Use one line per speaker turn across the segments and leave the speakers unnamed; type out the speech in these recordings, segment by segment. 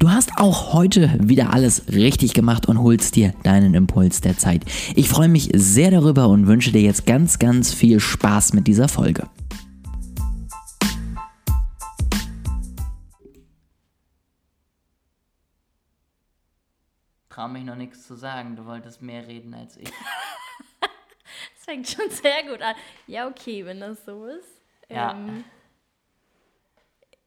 Du hast auch heute wieder alles richtig gemacht und holst dir deinen Impuls der Zeit. Ich freue mich sehr darüber und wünsche dir jetzt ganz, ganz viel Spaß mit dieser Folge.
Traue mich noch nichts zu sagen. Du wolltest mehr reden als ich.
das fängt schon sehr gut an. Ja, okay, wenn das so ist.
Ja.
Ähm,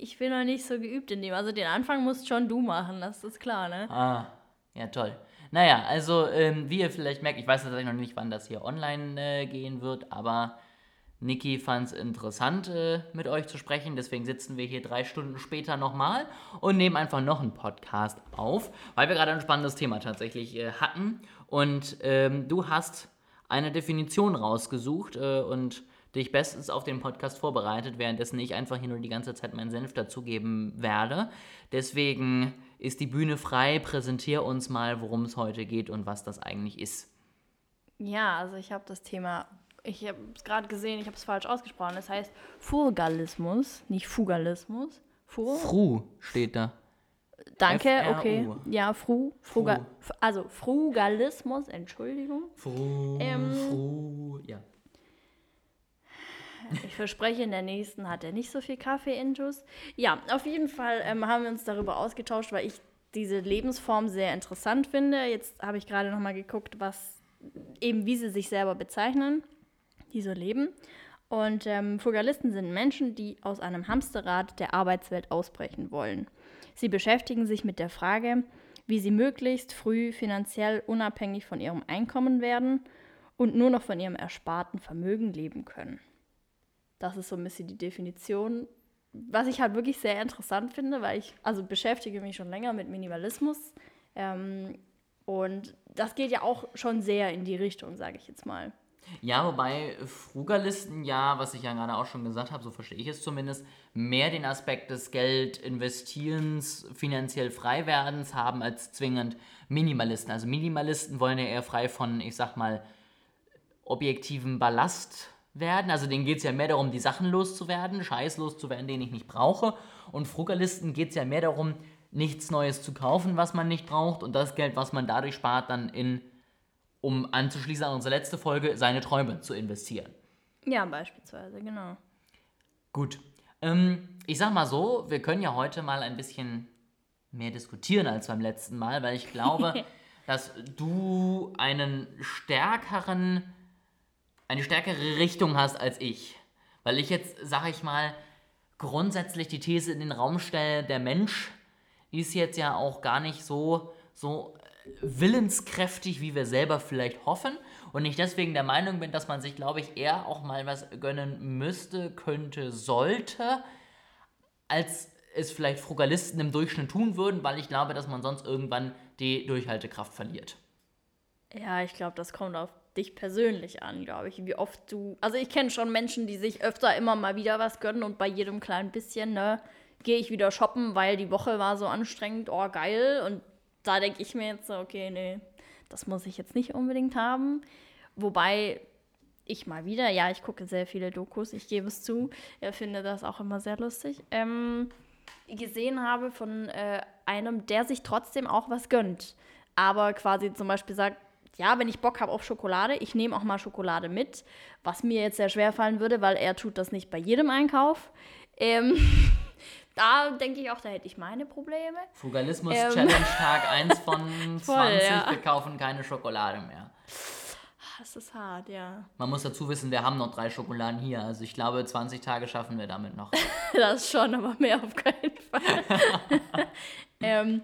ich bin noch nicht so geübt in dem. Also den Anfang musst schon du machen, das ist klar, ne?
Ah, ja, toll. Naja, also ähm, wie ihr vielleicht merkt, ich weiß tatsächlich noch nicht, wann das hier online äh, gehen wird, aber Niki fand es interessant, äh, mit euch zu sprechen. Deswegen sitzen wir hier drei Stunden später nochmal und nehmen einfach noch einen Podcast auf, weil wir gerade ein spannendes Thema tatsächlich äh, hatten. Und ähm, du hast eine Definition rausgesucht äh, und dich bestens auf den Podcast vorbereitet, währenddessen ich einfach hier nur die ganze Zeit meinen Senf dazugeben werde. Deswegen ist die Bühne frei. Präsentier uns mal, worum es heute geht und was das eigentlich ist.
Ja, also ich habe das Thema, ich habe es gerade gesehen, ich habe es falsch ausgesprochen. Das heißt Furgalismus, nicht Fugalismus. Fur?
Fru steht da.
Danke,
F-R-U.
okay. Ja, Fru, Fruga, also Frugalismus, Entschuldigung.
Fru,
Ähm.
Fru, ja.
Ich verspreche, in der nächsten hat er nicht so viel Kaffee-Intus. Ja, auf jeden Fall ähm, haben wir uns darüber ausgetauscht, weil ich diese Lebensform sehr interessant finde. Jetzt habe ich gerade noch mal geguckt, was eben wie sie sich selber bezeichnen, die so leben. Und ähm, Frugalisten sind Menschen, die aus einem Hamsterrad der Arbeitswelt ausbrechen wollen. Sie beschäftigen sich mit der Frage, wie sie möglichst früh finanziell unabhängig von ihrem Einkommen werden und nur noch von ihrem ersparten Vermögen leben können. Das ist so ein bisschen die Definition. Was ich halt wirklich sehr interessant finde, weil ich also beschäftige mich schon länger mit Minimalismus. Ähm, und das geht ja auch schon sehr in die Richtung, sage ich jetzt mal.
Ja, wobei Frugalisten ja, was ich ja gerade auch schon gesagt habe, so verstehe ich es zumindest, mehr den Aspekt des Geldinvestierens, finanziell Freiwerdens haben als zwingend Minimalisten. Also Minimalisten wollen ja eher frei von, ich sag mal, objektivem Ballast werden. Also denen geht es ja mehr darum, die Sachen loszuwerden, Scheiß loszuwerden, den ich nicht brauche. Und Frugalisten geht es ja mehr darum, nichts Neues zu kaufen, was man nicht braucht und das Geld, was man dadurch spart, dann in, um anzuschließen an unsere letzte Folge, seine Träume zu investieren.
Ja, beispielsweise, genau.
Gut. Ähm, ich sag mal so, wir können ja heute mal ein bisschen mehr diskutieren als beim letzten Mal, weil ich glaube, dass du einen stärkeren, eine stärkere Richtung hast als ich. Weil ich jetzt, sag ich mal, grundsätzlich die These in den Raum stelle, der Mensch ist jetzt ja auch gar nicht so, so willenskräftig, wie wir selber vielleicht hoffen. Und ich deswegen der Meinung bin, dass man sich, glaube ich, eher auch mal was gönnen müsste, könnte, sollte, als es vielleicht Frugalisten im Durchschnitt tun würden, weil ich glaube, dass man sonst irgendwann die Durchhaltekraft verliert.
Ja, ich glaube, das kommt auf dich persönlich an, glaube ich, wie oft du. Also ich kenne schon Menschen, die sich öfter immer mal wieder was gönnen und bei jedem kleinen bisschen, ne, gehe ich wieder shoppen, weil die Woche war so anstrengend, oh geil. Und da denke ich mir jetzt so, okay, nee, das muss ich jetzt nicht unbedingt haben. Wobei ich mal wieder, ja, ich gucke sehr viele Dokus, ich gebe es zu, ich finde das auch immer sehr lustig, ähm, gesehen habe von äh, einem, der sich trotzdem auch was gönnt. Aber quasi zum Beispiel sagt, ja, wenn ich Bock habe auf Schokolade, ich nehme auch mal Schokolade mit, was mir jetzt sehr schwer fallen würde, weil er tut das nicht bei jedem Einkauf. Ähm, da denke ich auch, da hätte ich meine Probleme.
Frugalismus
Ähm.
Challenge Tag 1 von 20,
Voll, ja.
wir kaufen keine Schokolade mehr.
Das ist hart, ja.
Man muss dazu wissen, wir haben noch drei Schokoladen hier. Also ich glaube, 20 Tage schaffen wir damit noch.
Das schon, aber mehr auf keinen Fall. ähm,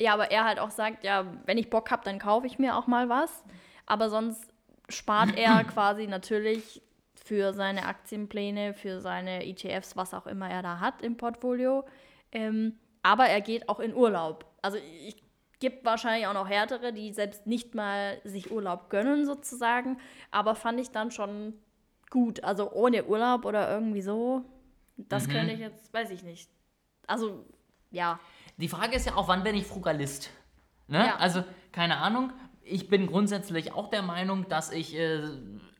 ja, aber er halt auch sagt, ja, wenn ich Bock habe, dann kaufe ich mir auch mal was. Aber sonst spart er quasi natürlich für seine Aktienpläne, für seine ETFs, was auch immer er da hat im Portfolio. Ähm, aber er geht auch in Urlaub. Also ich gibt wahrscheinlich auch noch härtere, die selbst nicht mal sich Urlaub gönnen sozusagen. Aber fand ich dann schon gut. Also ohne Urlaub oder irgendwie so. Das könnte ich jetzt, weiß ich nicht. Also, ja.
Die Frage ist ja auch, wann bin ich Frugalist? Ne?
Ja.
Also, keine Ahnung. Ich bin grundsätzlich auch der Meinung, dass ich äh,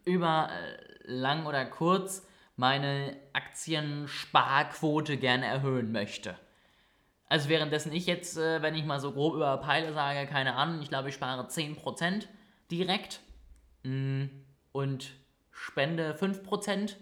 über äh, lang oder kurz meine Aktiensparquote gerne erhöhen möchte. Also währenddessen ich jetzt, äh, wenn ich mal so grob über Peile sage, keine Ahnung, ich glaube, ich spare 10% direkt mm, und spende 5%.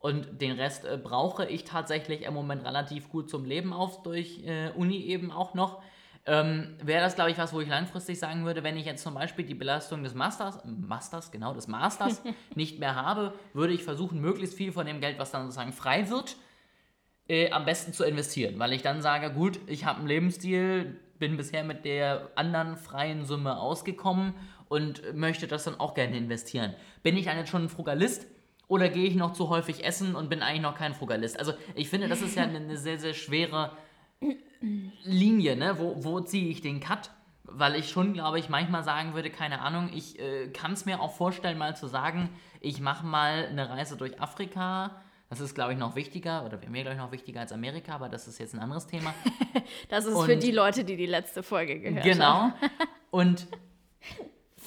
Und den Rest äh, brauche ich tatsächlich im Moment relativ gut zum Leben auf, durch äh, Uni eben auch noch. Ähm, Wäre das, glaube ich, was, wo ich langfristig sagen würde, wenn ich jetzt zum Beispiel die Belastung des Masters, Masters, genau, des Masters nicht mehr habe, würde ich versuchen, möglichst viel von dem Geld, was dann sozusagen frei wird, äh, am besten zu investieren. Weil ich dann sage, gut, ich habe einen Lebensstil, bin bisher mit der anderen freien Summe ausgekommen und möchte das dann auch gerne investieren. Bin ich dann jetzt schon ein Frugalist? Oder gehe ich noch zu häufig essen und bin eigentlich noch kein Frugalist? Also ich finde, das ist ja eine, sehr, sehr schwere Linie, ne? Wo, wo ziehe ich den Cut? Weil ich schon, glaube ich, manchmal sagen würde, keine Ahnung, ich äh, kann es mir auch vorstellen, mal zu sagen, ich mache mal eine Reise durch Afrika. Das ist, glaube ich, noch wichtiger, oder wäre mir, glaube ich, noch wichtiger als Amerika, aber das ist jetzt ein anderes Thema.
Das ist
Und-
für die Leute, die die letzte Folge gehört haben.
Genau. Und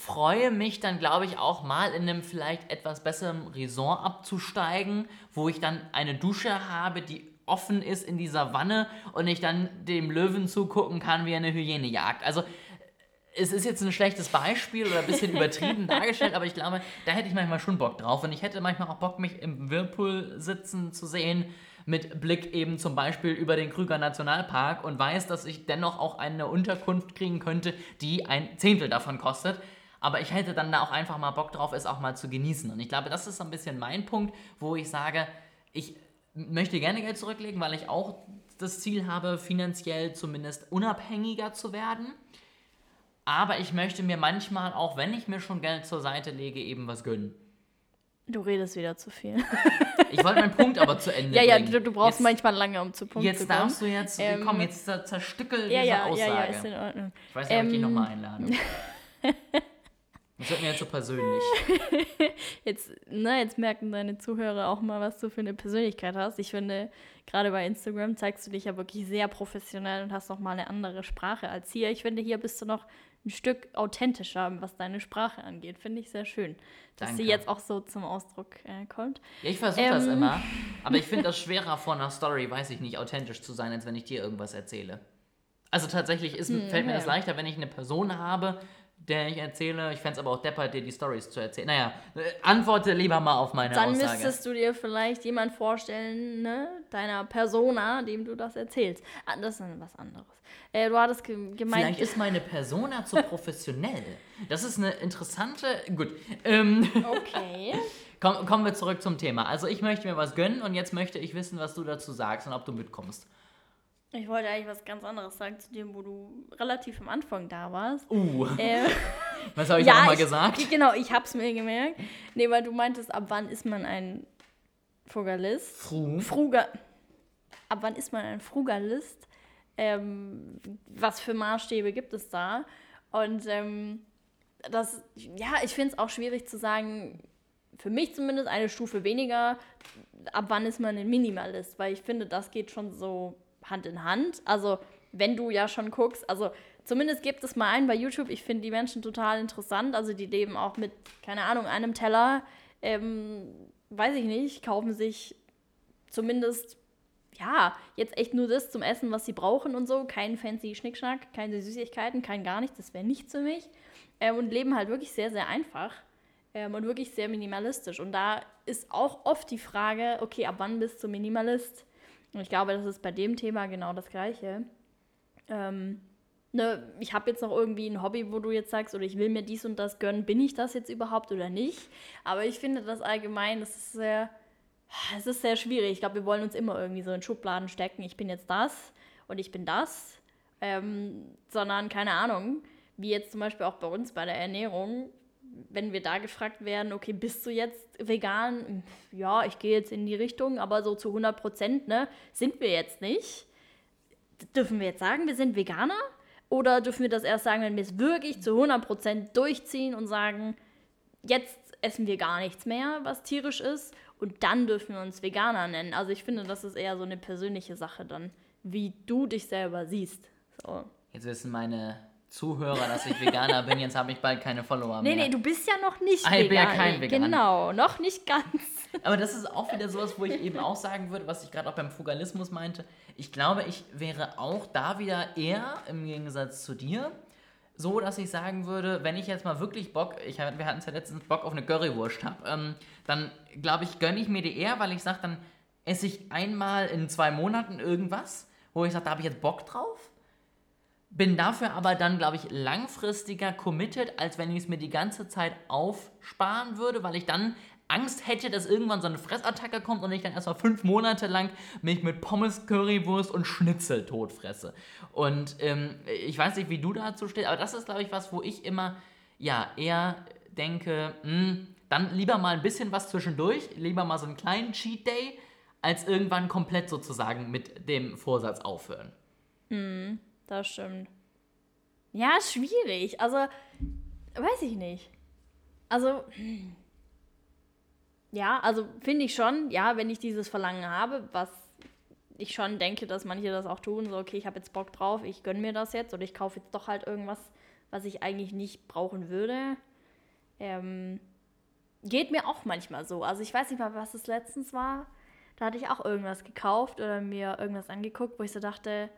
freue mich dann, glaube ich, auch mal in einem vielleicht etwas besseren Resort abzusteigen, wo ich dann eine Dusche habe, die offen ist in dieser Wanne und ich dann dem Löwen zugucken kann, wie er eine Hyäne jagt. Also es ist jetzt ein schlechtes Beispiel oder ein bisschen übertrieben dargestellt, aber ich glaube, da hätte ich manchmal schon Bock drauf. Und ich hätte manchmal auch Bock, mich im Whirlpool sitzen zu sehen, mit Blick eben zum Beispiel über den Krüger Nationalpark und weiß, dass ich dennoch auch eine Unterkunft kriegen könnte, die ein Zehntel davon kostet. Aber ich hätte dann da auch einfach mal Bock drauf, es auch mal zu genießen. Und ich glaube, das ist so ein bisschen mein Punkt, wo ich sage, ich möchte gerne Geld zurücklegen, weil ich auch das Ziel habe, finanziell zumindest unabhängiger zu werden. Aber ich möchte mir manchmal, auch wenn ich mir schon Geld zur Seite lege, eben was gönnen.
Du redest wieder zu viel.
Ich wollte meinen Punkt aber zu Ende
ja, ja,
bringen.
du, du brauchst
jetzt,
manchmal lange, um zu Punkt zu
Jetzt
kommen.
darfst du jetzt,
Ähm,
komm, jetzt zer- zerstückel
ja,
diese
ja,
Aussage.
ja, ja, ist in Ordnung.
ich weiß nicht, ob ich dich
Ähm,
nochmal einlade. Das wird mir jetzt so persönlich.
Jetzt, ne, jetzt merken deine Zuhörer auch mal, was du für eine Persönlichkeit hast. Ich finde, gerade bei Instagram zeigst du dich ja wirklich sehr professionell und hast noch mal eine andere Sprache als hier. Ich finde, hier bist du noch ein Stück authentischer, was deine Sprache angeht. Finde ich sehr schön, dass sie
Danke.
jetzt auch so zum Ausdruck äh, kommt.
Ja, ich versuche das
Ähm.
immer. Aber ich finde das schwerer vor einer Story, weiß ich nicht, authentisch zu sein, als wenn ich dir irgendwas erzähle. Also tatsächlich ist, fällt mir das
Hm, ja.
leichter, wenn ich eine Person habe, der ich erzähle. Ich fände es aber auch deppert, dir die Stories zu erzählen. Naja, äh, antworte lieber mal auf meine
Dann
Aussage.
müsstest du dir vielleicht jemand vorstellen, ne, deiner Persona, dem du das erzählst. Ah, das ist dann was anderes. Äh, du hattest ge gemeint,
Vielleicht ist meine Persona zu professionell. Das ist eine interessante. Gut. Ähm,
okay.
komm, kommen wir zurück zum Thema. Also, ich möchte mir was gönnen und jetzt möchte ich wissen, was du dazu sagst und ob du mitkommst.
Ich wollte eigentlich was ganz anderes sagen zu dem, wo du relativ am Anfang da warst.
Uh,
Äh,
was habe ich
ja,
nochmal gesagt?
Genau, ich hab's mir gemerkt. Nee, weil du meintest, ab wann ist man ein Frugalist?
Fru.
Fruga ab wann ist man ein Frugalist? Ähm, was für Maßstäbe gibt es da? Und ähm, das, ja, ich finde es auch schwierig zu sagen, für mich zumindest eine Stufe weniger, ab wann ist man ein Minimalist? Weil ich finde, das geht schon so Hand in Hand. Also, wenn du ja schon guckst, also zumindest gibt es mal einen bei YouTube, ich finde die Menschen total interessant. Also, die leben auch mit, keine Ahnung, einem Teller, ähm, weiß ich nicht, kaufen sich zumindest, ja, jetzt echt nur das zum Essen, was sie brauchen und so. Kein fancy Schnickschnack, keine Süßigkeiten, kein gar nichts, das wäre nichts für mich. Ähm, und leben halt wirklich sehr, sehr einfach ähm, und wirklich sehr minimalistisch. Und da ist auch oft die Frage, okay, ab wann bist du Minimalist? Und ich glaube, das ist bei dem Thema genau das Gleiche. Ähm, ne, ich habe jetzt noch irgendwie ein Hobby, wo du jetzt sagst, oder ich will mir dies und das gönnen, bin ich das jetzt überhaupt oder nicht? Aber ich finde das allgemein, das ist sehr, es ist sehr schwierig. Ich glaube, wir wollen uns immer irgendwie so in Schubladen stecken. Ich bin jetzt das und ich bin das. Ähm, sondern, keine Ahnung, wie jetzt zum Beispiel auch bei uns bei der Ernährung, wenn wir da gefragt werden, okay, bist du jetzt vegan? Ja, ich gehe jetzt in die Richtung, aber so zu 100 Prozent, ne, sind wir jetzt nicht. Dürfen wir jetzt sagen, wir sind Veganer? Oder dürfen wir das erst sagen, wenn wir es wirklich zu 100 Prozent durchziehen und sagen, jetzt essen wir gar nichts mehr, was tierisch ist, und dann dürfen wir uns Veganer nennen. Also ich finde, das ist eher so eine persönliche Sache dann, wie du dich selber siehst. So.
Jetzt wissen meine Zuhörer, dass ich Veganer bin. Jetzt habe ich bald keine Follower
Nee,
mehr.
nee, du bist ja noch nicht
Ah, ich bin ja kein Veganer.
Genau, noch nicht ganz.
Aber das ist auch wieder sowas, wo ich eben auch sagen würde, was ich gerade auch beim Frugalismus meinte. Ich glaube, ich wäre auch da wieder eher im Gegensatz zu dir so, dass ich sagen würde, wenn ich jetzt mal wirklich Bock, ich, wir hatten es ja letztens Bock auf eine Currywurst habe, ähm, dann glaube ich, gönne ich mir die eher, weil ich sage, dann esse ich einmal in zwei Monaten irgendwas, wo ich sage, da habe ich jetzt Bock drauf. Bin dafür aber dann, glaube ich, langfristiger committed, als wenn ich es mir die ganze Zeit aufsparen würde, weil ich dann Angst hätte, dass irgendwann so eine Fressattacke kommt und ich dann erstmal fünf Monate lang mich mit Pommes, Currywurst und Schnitzel totfresse. Und ähm, ich weiß nicht, wie du dazu stehst, aber das ist, glaube ich, was, wo ich immer, ja, eher denke, mh, dann lieber mal ein bisschen was zwischendurch, lieber mal so einen kleinen Cheat Day, als irgendwann komplett sozusagen mit dem Vorsatz aufhören.
Das stimmt. Ja, schwierig. Also, weiß ich nicht. Also, ja, also finde ich schon, ja, wenn ich dieses Verlangen habe, was ich schon denke, dass manche das auch tun, so, okay, ich habe jetzt Bock drauf, ich gönne mir das jetzt oder ich kaufe jetzt doch halt irgendwas, was ich eigentlich nicht brauchen würde. Ähm, geht mir auch manchmal so. Also ich weiß nicht mal, was es letztens war. Da hatte ich auch irgendwas gekauft oder mir irgendwas angeguckt, wo ich so dachte,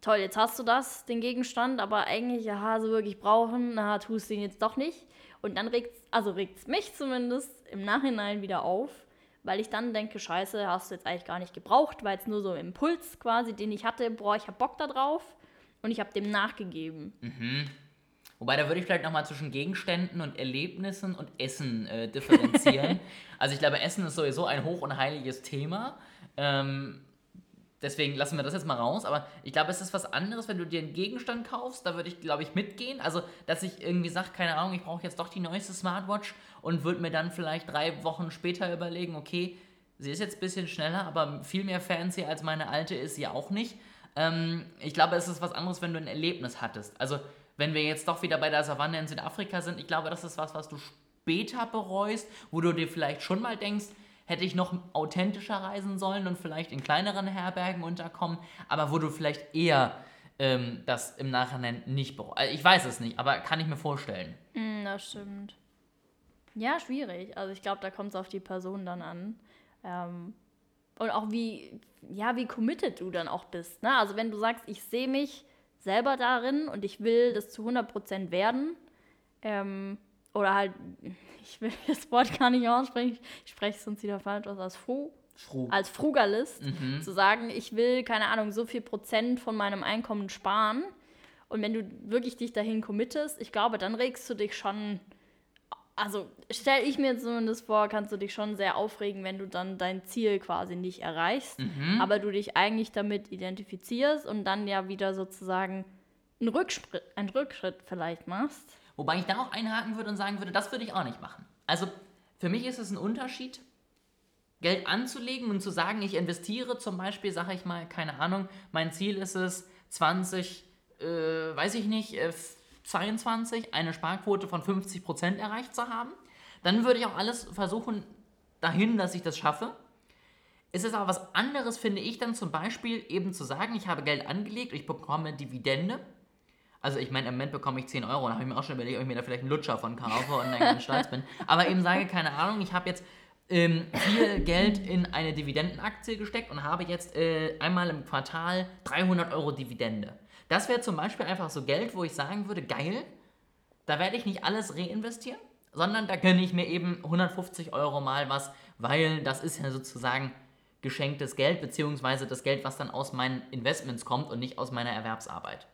toll, jetzt hast du das, den Gegenstand, aber eigentlich, ja, so wirklich brauchen, na, tust du ihn jetzt doch nicht. Und dann regt also regt's mich zumindest im Nachhinein wieder auf, weil ich dann denke, scheiße, hast du jetzt eigentlich gar nicht gebraucht, weil es nur so ein Impuls quasi, den ich hatte, boah, ich hab Bock da drauf und ich habe dem nachgegeben.
Wobei, da würde ich vielleicht nochmal zwischen Gegenständen und Erlebnissen und Essen äh, differenzieren. also ich glaube, Essen ist sowieso ein hoch und heiliges Thema. Ähm, deswegen lassen wir das jetzt mal raus. Aber ich glaube, es ist was anderes, wenn du dir einen Gegenstand kaufst. Da würde ich, glaube ich, mitgehen. Also, dass ich irgendwie sage, keine Ahnung, ich brauche jetzt doch die neueste Smartwatch und würde mir dann vielleicht drei Wochen später überlegen, okay, sie ist jetzt ein bisschen schneller, aber viel mehr fancy als meine alte ist sie auch nicht. Ähm, ich glaube, es ist was anderes, wenn du ein Erlebnis hattest. Also, wenn wir jetzt doch wieder bei der Savanne in Südafrika sind, ich glaube, das ist was, was du später bereust, wo du dir vielleicht schon mal denkst, hätte ich noch authentischer reisen sollen und vielleicht in kleineren Herbergen unterkommen, aber wo du vielleicht eher ähm, das im Nachhinein nicht bereust. Also ich weiß es nicht, aber kann ich mir vorstellen.
Mm, das stimmt. Ja, schwierig. Also ich glaube, da kommt es auf die Person dann an. Ähm, und auch wie, ja, wie committed du dann auch bist. Ne? Also wenn du sagst, ich sehe mich selber darin und ich will das zu 100% werden, ähm, oder halt, ich will das Wort gar nicht aussprechen, ich spreche es sonst wieder falsch aus, als Fru,
Fru.
als Frugalist, zu sagen, ich will, keine Ahnung, so viel Prozent von meinem Einkommen sparen. Und wenn du wirklich dich dahin committest, ich glaube, dann regst du dich schon, also stelle ich mir zumindest vor, kannst du dich schon sehr aufregen, wenn du dann dein Ziel quasi nicht erreichst, aber du dich eigentlich damit identifizierst und dann ja wieder sozusagen einen Rückschritt, einen Rückschritt vielleicht machst.
Wobei ich da auch einhaken würde und sagen würde, das würde ich auch nicht machen. Also für mich ist es ein Unterschied, Geld anzulegen und zu sagen, ich investiere zum Beispiel, sage ich mal, keine Ahnung, mein Ziel ist es, 20, äh, weiß ich nicht, äh, 22, eine Sparquote von 50% erreicht zu haben. Dann würde ich auch alles versuchen dahin, dass ich das schaffe. Es ist aber was anderes, finde ich, dann zum Beispiel eben zu sagen, ich habe Geld angelegt, ich bekomme Dividende. Also ich meine, im Moment bekomme ich 10 Euro, da habe ich mir auch schon überlegt, ob ich mir da vielleicht einen Lutscher von kaufe und dann ganz stolz bin. Aber eben sage, keine Ahnung, ich habe jetzt ähm, viel Geld in eine Dividendenaktie gesteckt und habe jetzt äh, einmal im Quartal 300 Euro Dividende. Das wäre zum Beispiel einfach so Geld, wo ich sagen würde, geil, da werde ich nicht alles reinvestieren, sondern da gönne ich mir eben 150 Euro mal was, weil das ist ja sozusagen geschenktes Geld, beziehungsweise das Geld, was dann aus meinen Investments kommt und nicht aus meiner Erwerbsarbeit.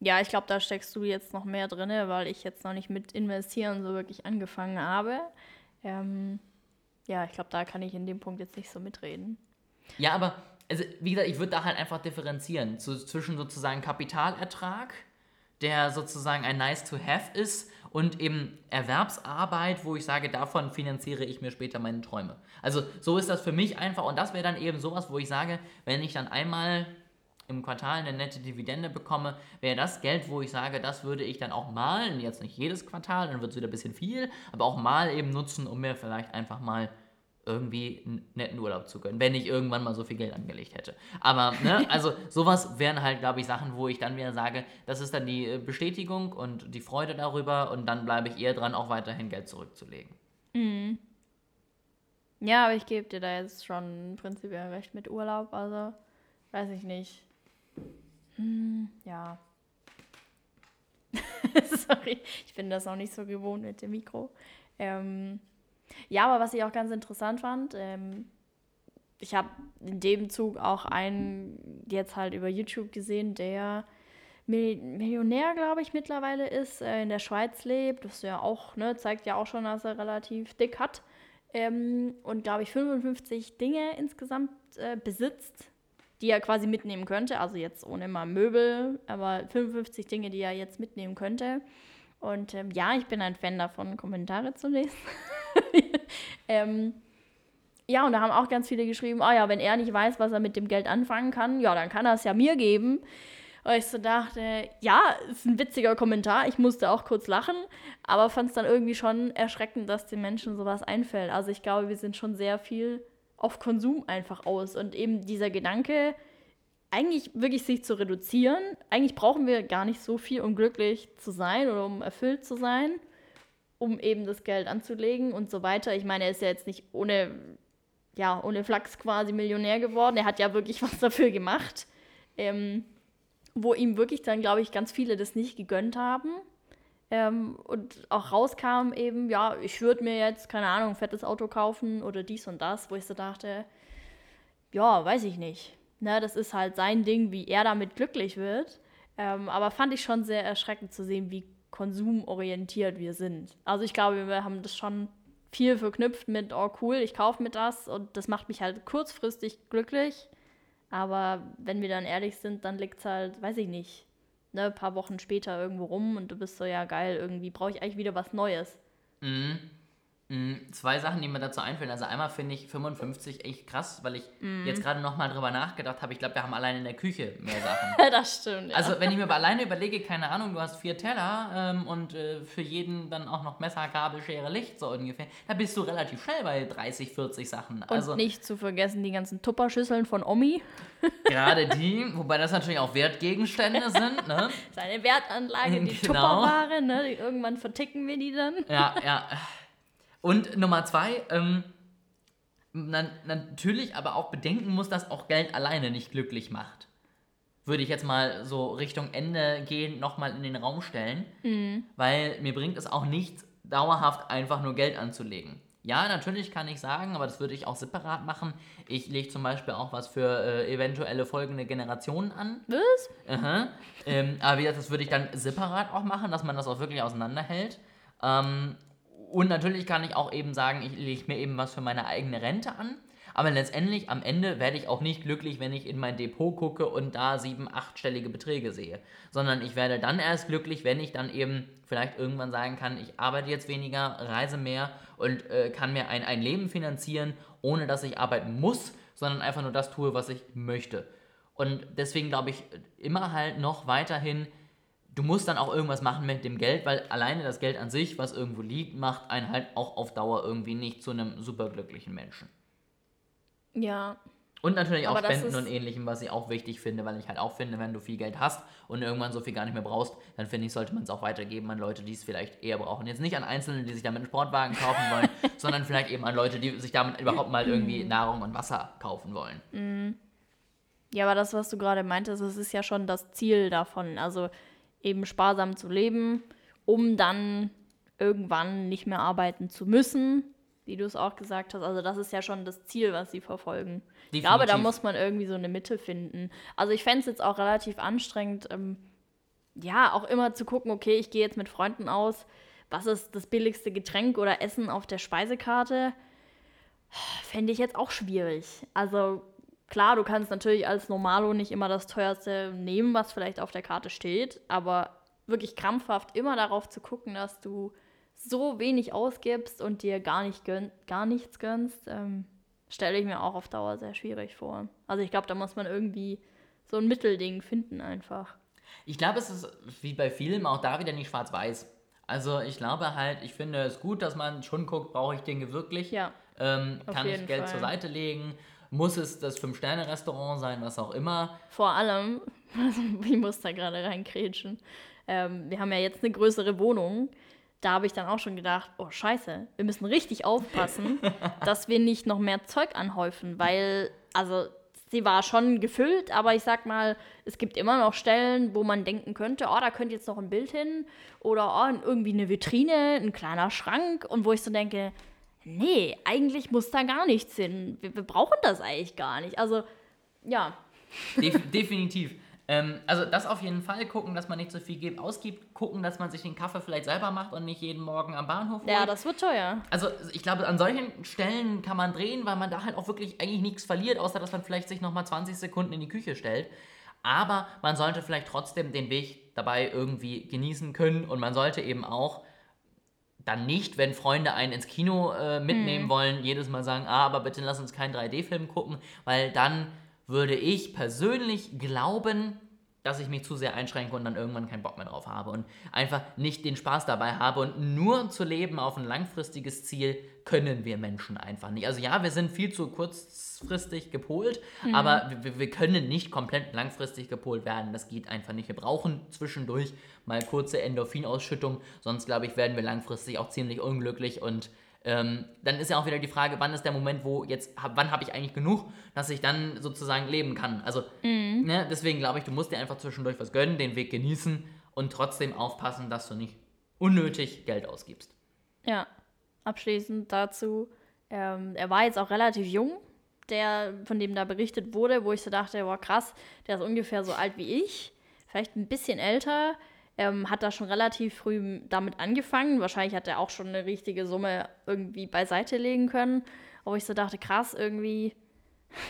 Ja, ich glaube, da steckst du jetzt noch mehr drin, weil ich jetzt noch nicht mit investieren so wirklich angefangen habe. Ähm, ja, ich glaube, da kann ich in dem Punkt jetzt nicht so mitreden.
Ja, aber also, wie gesagt, ich würde da halt einfach differenzieren zu, zwischen sozusagen Kapitalertrag, der sozusagen ein nice to have ist, und eben Erwerbsarbeit, wo ich sage, davon finanziere ich mir später meine Träume. Also so ist das für mich einfach und das wäre dann eben sowas, wo ich sage, wenn ich dann einmal im Quartal eine nette Dividende bekomme, wäre das Geld, wo ich sage, das würde ich dann auch mal, jetzt nicht jedes Quartal, dann wird es wieder ein bisschen viel, aber auch mal eben nutzen, um mir vielleicht einfach mal irgendwie einen netten Urlaub zu gönnen, wenn ich irgendwann mal so viel Geld angelegt hätte. Aber, ne, also sowas wären halt, glaube ich, Sachen, wo ich dann wieder sage, das ist dann die äh, Bestätigung und die Freude darüber und dann bleibe ich eher dran, auch weiterhin Geld zurückzulegen.
Ja, aber ich gebe dir da jetzt schon prinzipiell recht mit Urlaub, also weiß ich nicht. Hm, ja. Sorry, ich bin das noch nicht so gewohnt mit dem Mikro. Ähm, ja, aber was ich auch ganz interessant fand, ähm, ich habe in dem Zug auch einen jetzt halt über YouTube gesehen, der Mil- Millionär, glaube ich, mittlerweile ist, äh, in der Schweiz lebt. Das ja auch, ne, zeigt ja auch schon, dass er relativ dick hat. Ähm, und glaube ich 55 Dinge insgesamt äh, besitzt, die er quasi mitnehmen könnte. Also jetzt ohne mal Möbel, aber 55 Dinge, die er jetzt mitnehmen könnte. Und ähm, ja, ich bin ein Fan davon, Kommentare zu lesen. ähm, ja, und da haben auch ganz viele geschrieben, ah ja, wenn er nicht weiß, was er mit dem Geld anfangen kann, ja, dann kann er es ja mir geben. Und ich so dachte, ja, ist ein witziger Kommentar. Ich musste auch kurz lachen, aber fand es dann irgendwie schon erschreckend, dass den Menschen sowas einfällt. Also ich glaube, wir sind schon sehr viel auf Konsum einfach aus. Und eben dieser Gedanke, eigentlich wirklich sich zu reduzieren. Eigentlich brauchen wir gar nicht so viel, um glücklich zu sein oder um erfüllt zu sein, um eben das Geld anzulegen und so weiter. Ich meine, er ist ja jetzt nicht ohne, ja, ohne Flachs quasi Millionär geworden. Er hat ja wirklich was dafür gemacht. Ähm, wo ihm wirklich dann, glaube ich, ganz viele das nicht gegönnt haben. Ähm, und auch rauskam eben, ja, ich würde mir jetzt, keine Ahnung, ein fettes Auto kaufen oder dies und das, wo ich so dachte, ja, weiß ich nicht. Ne, das ist halt sein Ding, wie er damit glücklich wird. Ähm, aber fand ich schon sehr erschreckend zu sehen, wie konsumorientiert wir sind. Also ich glaube, wir haben das schon viel verknüpft mit, oh cool, ich kaufe mir das und das macht mich halt kurzfristig glücklich. Aber wenn wir dann ehrlich sind, dann liegt es halt, weiß ich nicht, ne, ein paar Wochen später irgendwo rum und du bist so, ja geil, irgendwie brauche ich eigentlich wieder was Neues.
Mhm. Mhm. Zwei Sachen, die mir dazu einfallen. Also einmal finde ich 55 echt krass, weil ich jetzt gerade nochmal drüber nachgedacht habe. Ich glaube, wir haben allein in der Küche mehr Sachen.
das stimmt. Ja.
Also wenn ich mir aber alleine überlege, keine Ahnung, du hast vier Teller ähm, und äh, für jeden dann auch noch Messer, Kabel, Schere, Licht so ungefähr, da bist du relativ schnell bei 30, 40 Sachen.
und
Also
nicht zu vergessen die ganzen Tupperschüsseln von Omi.
gerade die, wobei das natürlich auch Wertgegenstände sind, ne?
Seine Wertanlage, die
Genau.
Tupperware, ne? Die, irgendwann verticken wir die dann.
Ja, ja. Und Nummer zwei, ähm, na, natürlich aber auch bedenken muss, dass auch Geld alleine nicht glücklich macht. Würde ich jetzt mal so Richtung Ende gehen, nochmal in den Raum stellen. Weil mir bringt es auch nichts, dauerhaft einfach nur Geld anzulegen. Ja, natürlich kann ich sagen, aber das würde ich auch separat machen. Ich lege zum Beispiel auch was für äh, eventuelle folgende Generationen an.
Was?
Aha. Ähm, aber wie gesagt, das würde ich dann separat auch machen, dass man das auch wirklich auseinanderhält. Ähm, und natürlich kann ich auch eben sagen, ich lege mir eben was für meine eigene Rente an. Aber letztendlich, am Ende werde ich auch nicht glücklich, wenn ich in mein Depot gucke und da sieben, achtstellige Beträge sehe. Sondern ich werde dann erst glücklich, wenn ich dann eben vielleicht irgendwann sagen kann, ich arbeite jetzt weniger, reise mehr und äh, kann mir ein, ein Leben finanzieren, ohne dass ich arbeiten muss, sondern einfach nur das tue, was ich möchte. Und deswegen glaube ich immer halt noch weiterhin, du musst dann auch irgendwas machen mit dem Geld, weil alleine das Geld an sich, was irgendwo liegt, macht einen halt auch auf Dauer irgendwie nicht zu einem superglücklichen Menschen.
Ja.
Und natürlich auch
Aber
Spenden und ähnlichem, was ich auch wichtig finde, weil ich halt auch finde, wenn du viel Geld hast und irgendwann so viel gar nicht mehr brauchst, dann finde ich, sollte man es auch weitergeben an Leute, die es vielleicht eher brauchen. Jetzt nicht an Einzelne, die sich damit einen Sportwagen kaufen wollen, sondern vielleicht eben an Leute, die sich damit überhaupt mal irgendwie Nahrung und Wasser kaufen wollen.
Ja, aber das, was du gerade meintest, das ist ja schon das Ziel davon. Also eben sparsam zu leben, um dann irgendwann nicht mehr arbeiten zu müssen, wie du es auch gesagt hast. Also das ist ja schon das Ziel, was sie verfolgen. Ich glaube, da
Definitiv.
muss man irgendwie so eine Mitte finden. Also ich fände es jetzt auch relativ anstrengend, ähm, ja, auch immer zu gucken, okay, ich gehe jetzt mit Freunden aus, was ist das billigste Getränk oder Essen auf der Speisekarte? Fände ich jetzt auch schwierig. Also klar, du kannst natürlich als Normalo nicht immer das teuerste nehmen, was vielleicht auf der Karte steht, aber wirklich krampfhaft immer darauf zu gucken, dass du so wenig ausgibst und dir gar, nicht gönn gar nichts gönnst, ähm, stelle ich mir auch auf Dauer sehr schwierig vor. Also ich glaube, da muss man irgendwie so ein Mittelding finden einfach.
Ich glaube, es ist wie bei Filmen auch da wieder nicht schwarz-weiß. Also ich glaube halt, ich finde es gut, dass man schon guckt, brauche ich Dinge wirklich?
Ja.
Ähm, kann ich Geld
Fall.
zur Seite legen? Muss es das Fünf-Sterne-Restaurant sein, was auch immer?
Vor allem, ich muss da gerade reinkrätschen. Ähm, wir haben ja jetzt eine größere Wohnung. Da habe ich dann auch schon gedacht, oh scheiße, wir müssen richtig aufpassen, dass wir nicht noch mehr Zeug anhäufen, weil, also sie war schon gefüllt, aber ich sag mal, es gibt immer noch Stellen, wo man denken könnte, oh, da könnte jetzt noch ein Bild hin oder oh, irgendwie eine Vitrine, ein kleiner Schrank und wo ich so denke, nee, eigentlich muss da gar nichts hin. Wir, wir brauchen das eigentlich gar nicht. Also, ja,
Def definitiv. Ähm, also das auf jeden Fall gucken, dass man nicht so viel gibt, ausgibt, gucken, dass man sich den Kaffee vielleicht selber macht und nicht jeden Morgen am Bahnhof holt.
ja, das wird teuer.
Also ich glaube, an solchen Stellen kann man drehen, weil man da halt auch wirklich eigentlich nichts verliert, außer dass man vielleicht sich nochmal 20 Sekunden in die Küche stellt. Aber man sollte vielleicht trotzdem den Weg dabei irgendwie genießen können und man sollte eben auch dann nicht, wenn Freunde einen ins Kino äh, mitnehmen wollen, jedes Mal sagen, ah, aber bitte lass uns keinen 3D-Film gucken, weil dann würde ich persönlich glauben, dass ich mich zu sehr einschränke und dann irgendwann keinen Bock mehr drauf habe und einfach nicht den Spaß dabei habe und nur zu leben auf ein langfristiges Ziel können wir Menschen einfach nicht. Also ja, wir sind viel zu kurzfristig gepolt, aber wir, wir können nicht komplett langfristig gepolt werden. Das geht einfach nicht. Wir brauchen zwischendurch mal kurze Endorphinausschüttung, sonst glaube ich, werden wir langfristig auch ziemlich unglücklich und ähm, dann ist ja auch wieder die Frage, wann ist der Moment, wo jetzt, wann habe ich eigentlich genug, dass ich dann sozusagen leben kann. Also, ne, deswegen glaube ich, du musst dir einfach zwischendurch was gönnen, den Weg genießen und trotzdem aufpassen, dass du nicht unnötig Geld ausgibst.
Ja, abschließend dazu. Ähm, er war jetzt auch relativ jung, der, von dem da berichtet wurde, wo ich so dachte, boah, krass, der ist ungefähr so alt wie ich, vielleicht ein bisschen älter, ähm, hat da schon relativ früh damit angefangen. Wahrscheinlich hat er auch schon eine richtige Summe irgendwie beiseite legen können. Aber ich so dachte, krass, irgendwie,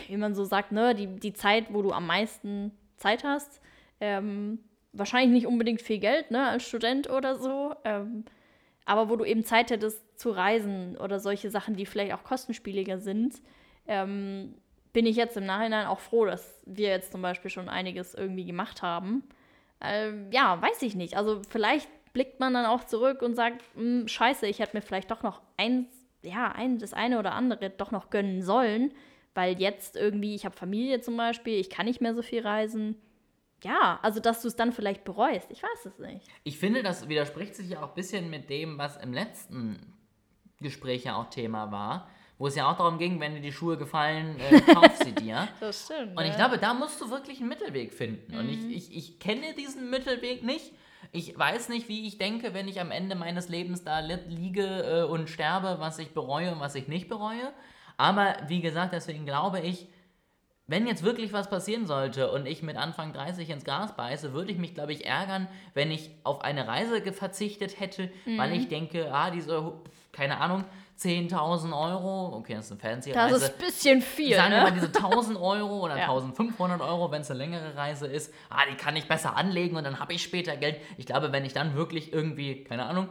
wie man so sagt, ne, die, die Zeit, wo du am meisten Zeit hast, ähm, wahrscheinlich nicht unbedingt viel Geld, ne, als Student oder so, ähm, aber wo du eben Zeit hättest zu reisen oder solche Sachen, die vielleicht auch kostenspieliger sind, ähm, bin ich jetzt im Nachhinein auch froh, dass wir jetzt zum Beispiel schon einiges irgendwie gemacht haben. Ähm, ja, weiß ich nicht. Also vielleicht blickt man dann auch zurück und sagt, "Hm, scheiße, ich hätte mir vielleicht doch noch eins, ja, ein, das eine oder andere doch noch gönnen sollen, weil jetzt irgendwie, ich habe Familie zum Beispiel, ich kann nicht mehr so viel reisen. Ja, also dass du es dann vielleicht bereust, ich weiß es nicht.
Ich finde, das widerspricht sich ja auch ein bisschen mit dem, was im letzten Gespräch ja auch Thema war, wo es ja auch darum ging, wenn dir die Schuhe gefallen, äh, kauf sie dir.
Das stimmt.
Und ich glaube, da musst du wirklich einen Mittelweg finden. Und ich, ich, ich kenne diesen Mittelweg nicht. Ich weiß nicht, wie ich denke, wenn ich am Ende meines Lebens da li liege äh, und sterbe, was ich bereue und was ich nicht bereue. Aber wie gesagt, deswegen glaube ich, wenn jetzt wirklich was passieren sollte und ich mit Anfang 30 ins Gras beiße, würde ich mich, glaube ich, ärgern, wenn ich auf eine Reise verzichtet hätte, weil ich denke, ah, diese, keine Ahnung, 10.000 Euro, okay, das ist eine fancy
das
Reise.
ist ein bisschen viel,
Sagen wir mal
ne?
diese 1000 Euro oder
Ja.
1500 Euro, wenn es eine längere Reise ist, ah, die kann ich besser anlegen und dann habe ich später Geld. Ich glaube, wenn ich dann wirklich irgendwie, keine Ahnung,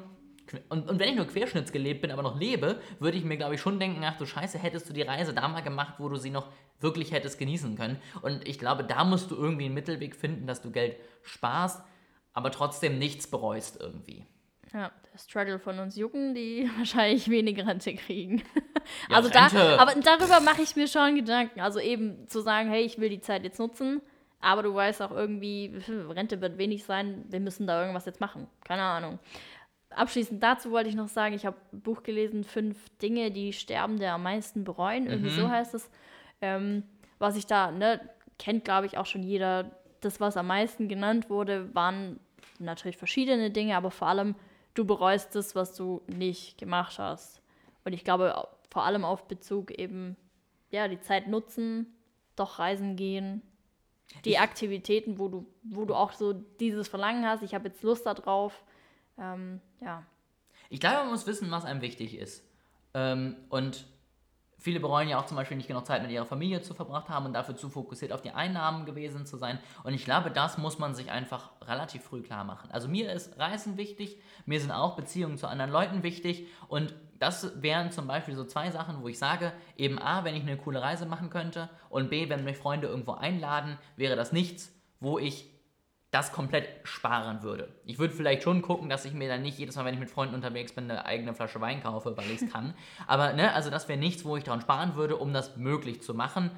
und, und wenn ich nur querschnittsgelebt bin, aber noch lebe, würde ich mir, glaube ich, schon denken, ach du Scheiße, hättest du die Reise da mal gemacht, wo du sie noch wirklich hättest genießen können. Und ich glaube, da musst du irgendwie einen Mittelweg finden, dass du Geld sparst, aber trotzdem nichts bereust irgendwie.
Ja, der Struggle von uns Jucken, die wahrscheinlich weniger Rente kriegen.
Ja,
also da,
Rente.
aber darüber mache ich mir schon Gedanken. Also eben zu sagen, hey, ich will die Zeit jetzt nutzen, aber du weißt auch irgendwie, Rente wird wenig sein, wir müssen da irgendwas jetzt machen. Keine Ahnung. Abschließend dazu wollte ich noch sagen, ich habe ein Buch gelesen, fünf Dinge, die Sterbende am meisten bereuen. Irgendwie so heißt es. Ähm, was ich da, ne, kennt glaube ich auch schon jeder. Das, was am meisten genannt wurde, waren natürlich verschiedene Dinge, aber vor allem, du bereust das, was du nicht gemacht hast. Und ich glaube, au- vor allem auf Bezug eben, ja, die Zeit nutzen, doch reisen gehen, die Aktivitäten, wo du, wo du auch so dieses Verlangen hast, ich habe jetzt Lust darauf. Ähm, ja.
Ich glaube, man muss wissen, was einem wichtig ist. Ähm, und viele bereuen ja auch zum Beispiel nicht genug Zeit mit ihrer Familie zu verbracht haben und dafür zu fokussiert auf die Einnahmen gewesen zu sein. Und ich glaube, das muss man sich einfach relativ früh klar machen. Also mir ist Reisen wichtig, mir sind auch Beziehungen zu anderen Leuten wichtig und das wären zum Beispiel so zwei Sachen, wo ich sage, eben A, wenn ich eine coole Reise machen könnte und B, wenn mich Freunde irgendwo einladen, wäre das nichts, wo ich das komplett sparen würde. Ich würde vielleicht schon gucken, dass ich mir dann nicht jedes Mal, wenn ich mit Freunden unterwegs bin, eine eigene Flasche Wein kaufe, weil ich es kann. Aber, ne, also das wäre nichts, wo ich daran sparen würde, um das möglich zu machen.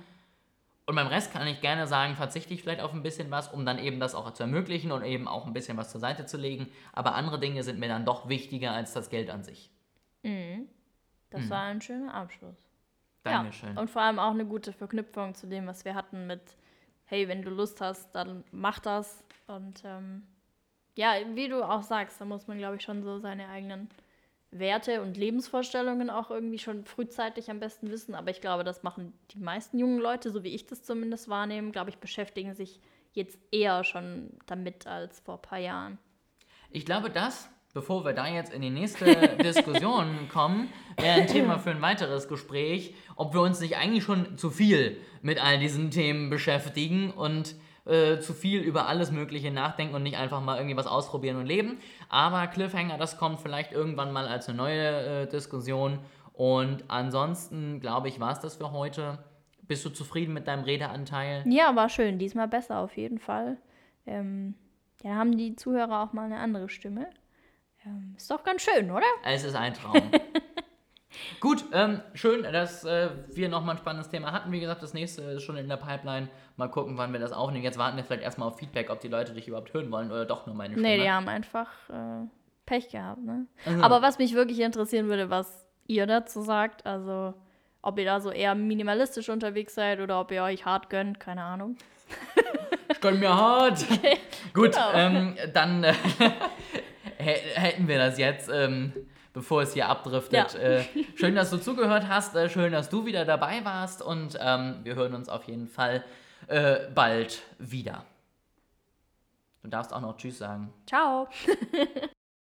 Und beim Rest kann ich gerne sagen, verzichte ich vielleicht auf ein bisschen was, um dann eben das auch zu ermöglichen und eben auch ein bisschen was zur Seite zu legen. Aber andere Dinge sind mir dann doch wichtiger als das Geld an sich.
Das war ein schöner Abschluss.
Dankeschön.
Ja, und vor allem auch eine gute Verknüpfung zu dem, was wir hatten mit, hey, wenn du Lust hast, dann mach das. Und ähm, ja, wie du auch sagst, da muss man, glaube ich, schon so seine eigenen Werte und Lebensvorstellungen auch irgendwie schon frühzeitig am besten wissen. Aber ich glaube, das machen die meisten jungen Leute, so wie ich das zumindest wahrnehme, glaube ich, beschäftigen sich jetzt eher schon damit als vor ein paar Jahren.
Ich glaube, das, bevor wir da jetzt in die nächste Diskussion kommen, wäre ein Thema für ein weiteres Gespräch, ob wir uns nicht eigentlich schon zu viel mit all diesen Themen beschäftigen und äh, zu viel über alles Mögliche nachdenken und nicht einfach mal irgendwie was ausprobieren und leben. Aber Cliffhanger, das kommt vielleicht irgendwann mal als eine neue äh, Diskussion. Und ansonsten, glaube ich, war es das für heute. Bist du zufrieden mit deinem Redeanteil?
Ja, war schön. Diesmal besser auf jeden Fall. Ähm, ja, haben die Zuhörer auch mal eine andere Stimme. Ähm, ist doch ganz schön, oder?
Es ist ein Traum. Gut, ähm, schön, dass äh, wir nochmal ein spannendes Thema hatten. Wie gesagt, das nächste ist schon in der Pipeline. Mal gucken, wann wir das aufnehmen. Jetzt warten wir vielleicht erstmal auf Feedback, ob die Leute dich überhaupt hören wollen oder doch nur meine Stimme.
Nee, die haben einfach äh, Pech gehabt, ne?
Also-
Aber was mich wirklich interessieren würde, was ihr dazu sagt, also ob ihr da so eher minimalistisch unterwegs seid oder ob ihr euch hart gönnt, keine Ahnung.
Ich gönn mir hart. Gut,
Genau.
ähm, dann äh, hätten wir das jetzt, ähm, bevor es hier abdriftet.
Ja.
Äh, schön, dass du zugehört hast. Äh, schön, dass du wieder dabei warst. Und ähm, wir hören uns auf jeden Fall äh, bald wieder. Du darfst auch noch Tschüss sagen.
Ciao!